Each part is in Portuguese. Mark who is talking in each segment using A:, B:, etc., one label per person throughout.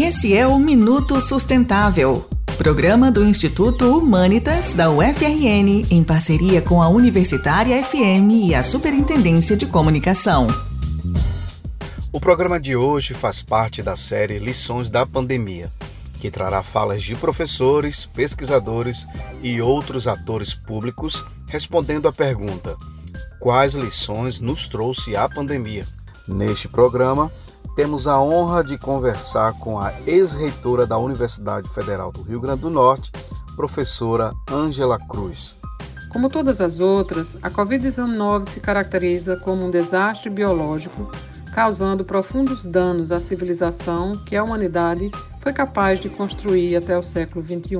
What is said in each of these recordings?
A: Esse é o Minuto Sustentável, programa do Instituto Humanitas da UFRN, em parceria com a Universitária FM e a Superintendência de Comunicação.
B: O programa de hoje faz parte da série Lições da Pandemia, que trará falas de professores, pesquisadores e outros atores públicos respondendo à pergunta: quais lições nos trouxe a pandemia? Neste programa, temos a honra de conversar com a ex-reitora da Universidade Federal do Rio Grande do Norte, professora Ângela Cruz.
C: Como todas as outras, a Covid-19 se caracteriza como um desastre biológico, causando profundos danos à civilização que a humanidade foi capaz de construir até o século XXI.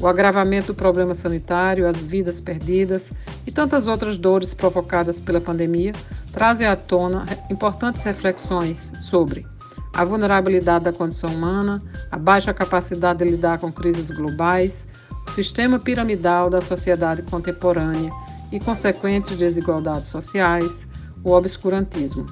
C: O agravamento do problema sanitário, as vidas perdidas e tantas outras dores provocadas pela pandemia trazem à tona importantes reflexões sobre a vulnerabilidade da condição humana, a baixa capacidade de lidar com crises globais, o sistema piramidal da sociedade contemporânea e consequentes desigualdades sociais, o obscurantismo.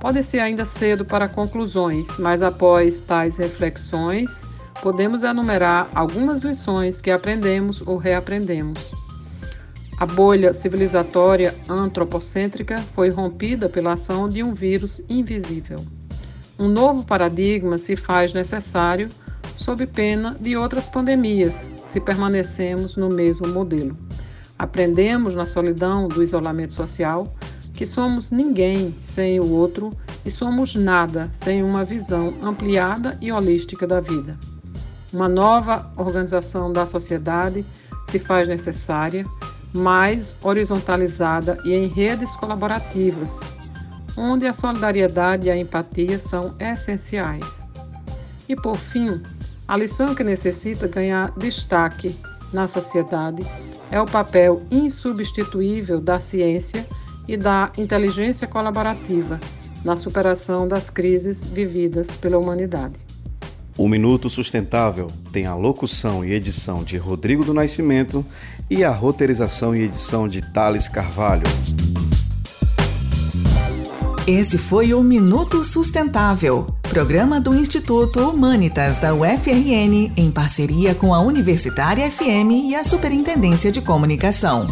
C: Pode ser ainda cedo para conclusões, mas após tais reflexões, podemos enumerar algumas lições que aprendemos ou reaprendemos. A bolha civilizatória antropocêntrica foi rompida pela ação de um vírus invisível. Um novo paradigma se faz necessário sob pena de outras pandemias, se permanecemos no mesmo modelo. Aprendemos na solidão do isolamento social que somos ninguém sem o outro e somos nada sem uma visão ampliada e holística da vida. Uma nova organização da sociedade se faz necessária, mais horizontalizada e em redes colaborativas, onde a solidariedade e a empatia são essenciais. E por fim, a lição que necessita ganhar destaque na sociedade é o papel insubstituível da ciência e da inteligência colaborativa na superação das crises vividas pela humanidade.
B: O Minuto Sustentável tem a locução e edição de Rodrigo do Nascimento e a roteirização e edição de Thales Carvalho.
A: Esse foi o Minuto Sustentável, programa do Instituto Humanitas da UFRN, em parceria com a Universitária FM e a Superintendência de Comunicação.